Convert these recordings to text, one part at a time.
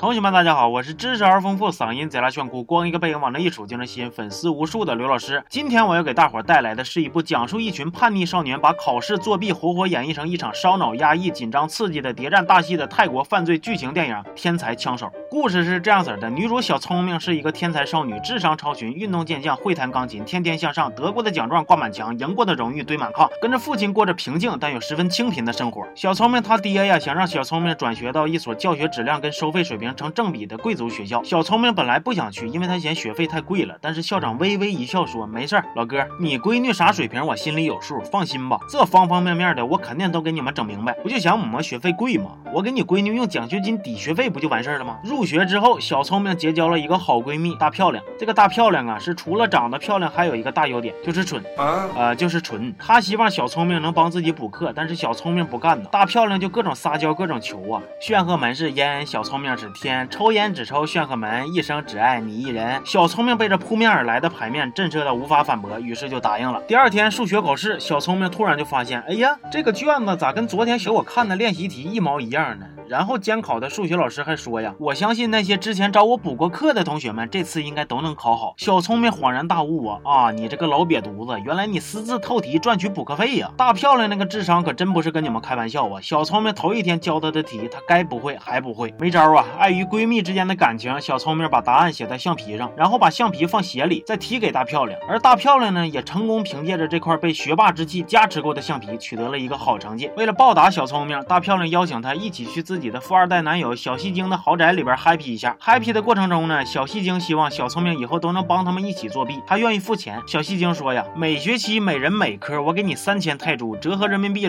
同学们，大家好，我是知识而丰富、嗓音贼拉炫酷、光一个背影往那一杵就能吸引粉丝无数的刘老师。今天我要给大伙带来的是一部讲述一群叛逆少年把考试作弊活活演绎成一场烧脑、压抑、紧张、刺激的谍战大戏的泰国犯罪剧情电影《天才枪手》。故事是这样子的：女主小聪明是一个天才少女，智商超群，运动健将，会弹钢琴，天天向上，得过的奖状挂满墙，赢过的荣誉堆满炕，跟着父亲过着平静但又十分清贫的生活。小聪明他爹呀，想让小聪明转学到一所教学质量跟收费水平。成正比的贵族学校，小聪明本来不想去，因为他嫌学费太贵了。但是校长微微一笑说：“没事儿，老哥，你闺女啥水平我心里有数，放心吧。这方方面面的我肯定都给你们整明白。不就想我们学费贵吗？我给你闺女用奖学金抵学费，不就完事儿了吗？”入学之后，小聪明结交了一个好闺蜜大漂亮。这个大漂亮啊，是除了长得漂亮，还有一个大优点，就是蠢啊，呃，就是蠢。她希望小聪明能帮自己补课，但是小聪明不干呢。大漂亮就各种撒娇，各种求啊。炫赫门是烟，小聪明是天。抽烟只抽炫赫门，一生只爱你一人。小聪明被这扑面而来的牌面震慑的无法反驳，于是就答应了。第二天数学考试，小聪明突然就发现，哎呀，这个卷子咋跟昨天学我看的练习题一毛一样呢？然后监考的数学老师还说呀，我相信那些之前找我补过课的同学们，这次应该都能考好。小聪明恍然大悟啊啊，你这个老瘪犊子，原来你私自透题赚取补课费呀！大漂亮那个智商可真不是跟你们开玩笑啊！小聪明头一天教他的题，他该不会还不会，没招啊！碍于闺蜜之间的感情，小聪明把答案写在橡皮上，然后把橡皮放鞋里，再提给大漂亮。而大漂亮呢，也成功凭借着这块被学霸之气加持过的橡皮，取得了一个好成绩。为了报答小聪明，大漂亮邀请他一起去自。自己的富二代男友小戏精的豪宅里边 happy 一下，happy 的过程中呢，小戏精希望小聪明以后都能帮他们一起作弊，他愿意付钱。小戏精说呀，每学期每人每科我给你三千泰铢，折合人民币。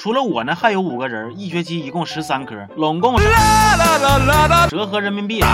除了我呢，还有五个人，一学期一共十三科，拢共折合人民币。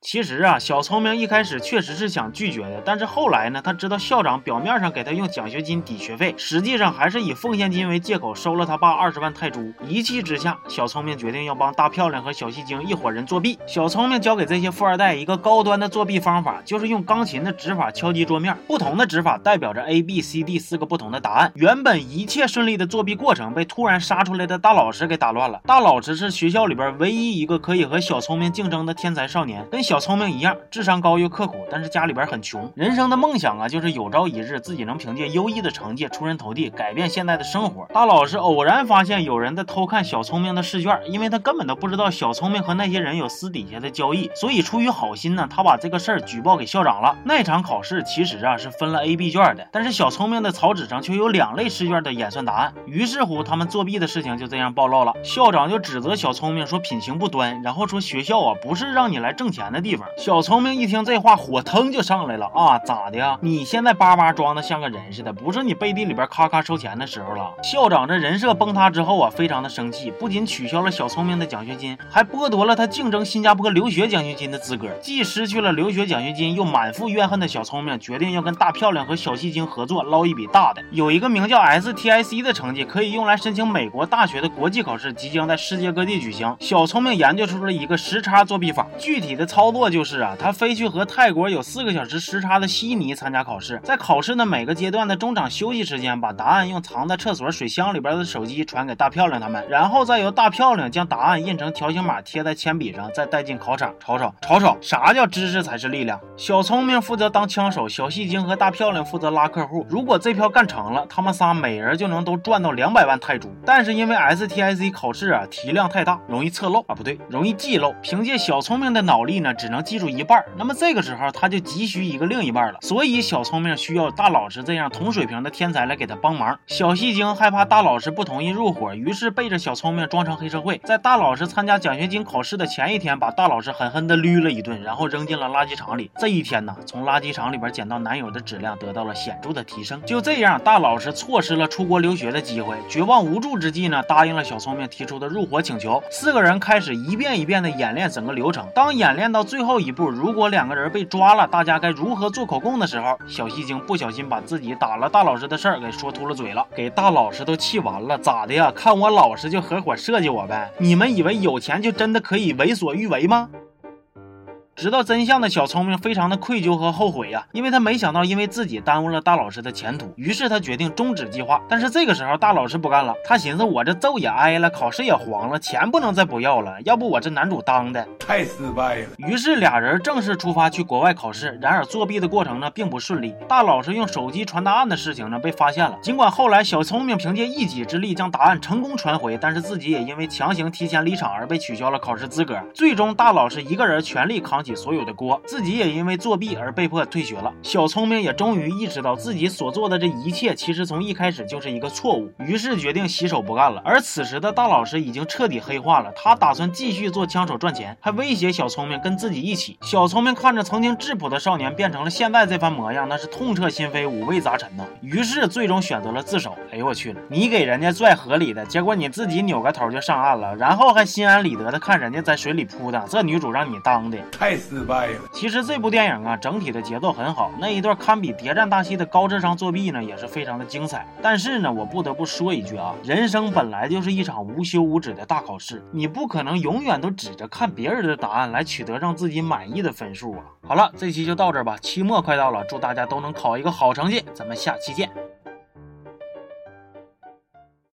其实啊，小聪明一开始确实是想拒绝的，但是后来呢，他知道校长表面上给他用奖学金抵学费，实际上还是以奉献金为借口收了他爸二十万泰铢。一气之下，小聪明决定要帮大漂亮和小戏精一伙人作弊。小聪明教给这些富二代一个高端的作弊方法，就是用钢琴的指法敲击桌面，不同的指法代表着 A、B、C、D 四个不同的答案。原本一切顺利的作弊过程被突然杀出来的大老师给打乱了。大老师是学校里边唯一一个可以和小聪明竞争的天才才少年，跟小。聪明一样，智商高又刻苦，但是家里边很穷。人生的梦想啊，就是有朝一日自己能凭借优异的成绩出人头地，改变现在的生活。大老师偶然发现有人在偷看小聪明的试卷，因为他根本都不知道小聪明和那些人有私底下的交易，所以出于好心呢，他把这个事儿举报给校长了。那场考试其实啊是分了 A、B 卷的，但是小聪明的草纸上却有两类试卷的演算答案。于是乎，他们作弊的事情就这样暴露了。校长就指责小聪明说品行不端，然后说学校啊不是让你来挣钱的地。方，小聪明一听这话，火腾就上来了啊！咋的呀？你现在巴巴装的像个人似的，不是你背地里边咔咔收钱的时候了。校长这人设崩塌之后啊，非常的生气，不仅取消了小聪明的奖学金，还剥夺了他竞争新加坡留学奖学金的资格。既失去了留学奖学金，又满腹怨恨的小聪明决定要跟大漂亮和小戏精合作捞一笔大的。有一个名叫 STIC 的成绩，可以用来申请美国大学的国际考试，即将在世界各地举行。小聪明研究出了一个时差作弊法，具体的操作。就是啊，他飞去和泰国有四个小时时差的悉尼参加考试，在考试的每个阶段的中场休息时间，把答案用藏在厕所水箱里边的手机传给大漂亮他们，然后再由大漂亮将答案印成条形码贴在铅笔上，再带进考场。瞅瞅瞅瞅，啥叫知识才是力量？小聪明负责当枪手，小戏精和大漂亮负责拉客户。如果这票干成了，他们仨每人就能都赚到两百万泰铢。但是因为 STIC 考试啊题量太大，容易侧漏啊，不对，容易记漏。凭借小聪明的脑力呢，只能记住一半，那么这个时候他就急需一个另一半了。所以小聪明需要大老师这样同水平的天才来给他帮忙。小戏精害怕大老师不同意入伙，于是背着小聪明装成黑社会，在大老师参加奖学金考试的前一天，把大老师狠狠地捋了一顿，然后扔进了垃圾场里。这一天呢，从垃圾场里边捡到男友的质量得到了显著的提升。就这样，大老师错失了出国留学的机会，绝望无助之际呢，答应了小聪明提出的入伙请求。四个人开始一遍一遍的演练整个流程。当演练到最后一步，如果两个人被抓了，大家该如何做口供的时候，小戏精不小心把自己打了大老师的事儿给说秃了嘴了，给大老师都气完了。咋的呀？看我老实就合伙设计我呗？你们以为有钱就真的可以为所欲为吗？知道真相的小聪明非常的愧疚和后悔呀，因为他没想到因为自己耽误了大老师的前途，于是他决定终止计划。但是这个时候大老师不干了，他寻思我这揍也挨了，考试也黄了，钱不能再不要了，要不我这男主当的太失败了。于是俩人正式出发去国外考试。然而作弊的过程呢并不顺利，大老师用手机传答案的事情呢被发现了。尽管后来小聪明凭借一己之力将答案成功传回，但是自己也因为强行提前离场而被取消了考试资格。最终大老师一个人全力扛起所有的锅，自己也因为作弊而被迫退学了。小聪明也终于意识到自己所做的这一切其实从一开始就是一个错误，于是决定洗手不干了。而此时的大老师已经彻底黑化了，他打算继续做枪手赚钱，还威胁小聪明跟自己一起。小聪明看着曾经质朴的少年变成了现在这番模样，那是痛彻心扉，五味杂陈呐。于是最终选择了自首。哎呦我去了，你给人家拽河里的，结果你自己扭个头就上岸了，然后还心安理得的看人家在水里扑腾，这女主让你当的太失败了。其实这部电影啊，整体的节奏很好，那一段堪比谍战大戏的高智商作弊呢，也是非常的精彩。但是呢，我不得不说一句啊，人生本来就是一场无休无止的大考试，你不可能永远都指着看别人的答案来取得让自己满意的分数啊。好了，这期就到这儿吧，期末快到了，祝大家都能考一个好成绩，咱们下期见。